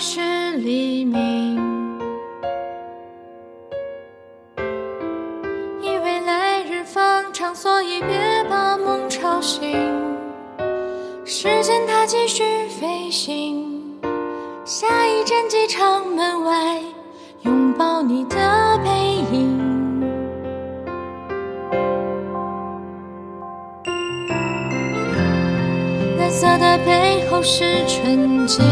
是黎明，因为来日方长，所以别把梦吵醒。时间它继续飞行，下一站机场门外，拥抱你的背影。蓝色的背后是纯净，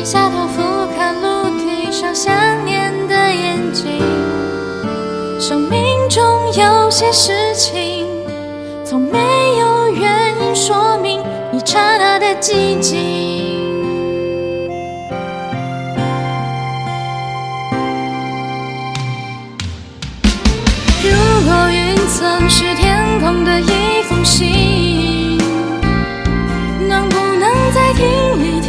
低下头俯瞰陆地上想念的眼睛。生命中有些事情，从没有原因说明，一刹那的寂静。如果云层是天空的一封信，能不能再听一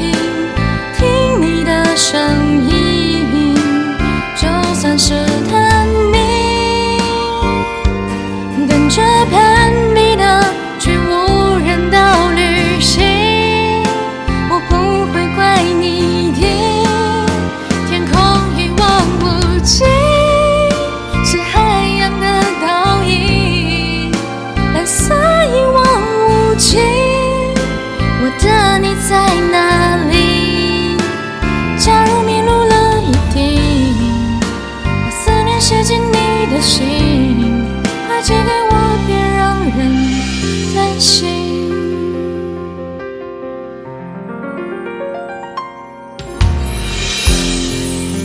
借给我，别让人担心。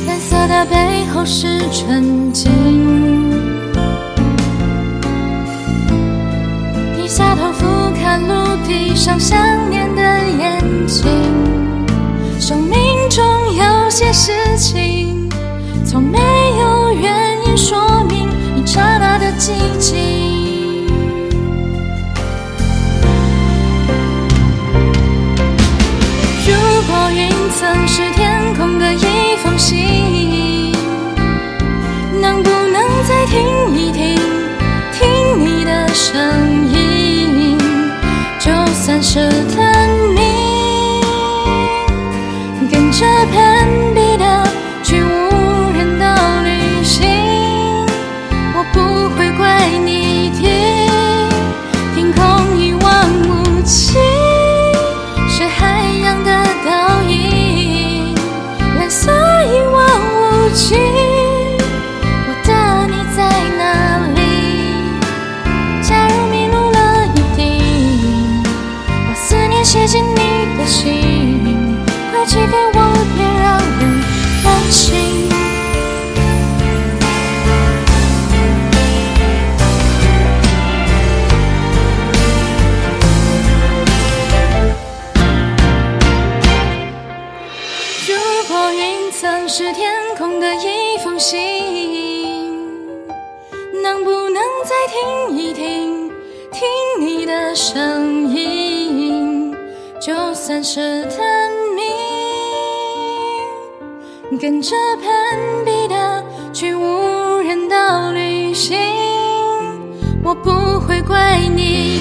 蓝色的背后是纯净，低下头俯瞰陆地上想念的眼睛。生命中有些事情，从没有原因说是天空的一封信，能不能再听一听，听你的声音？就算是探秘，跟着攀思念写进你的心，快寄给我，别让人担心。如果云层是天空的一封信，能不能再听一听，听你的声音？就算是探秘，跟着攀比的去无人岛旅行，我不会怪你。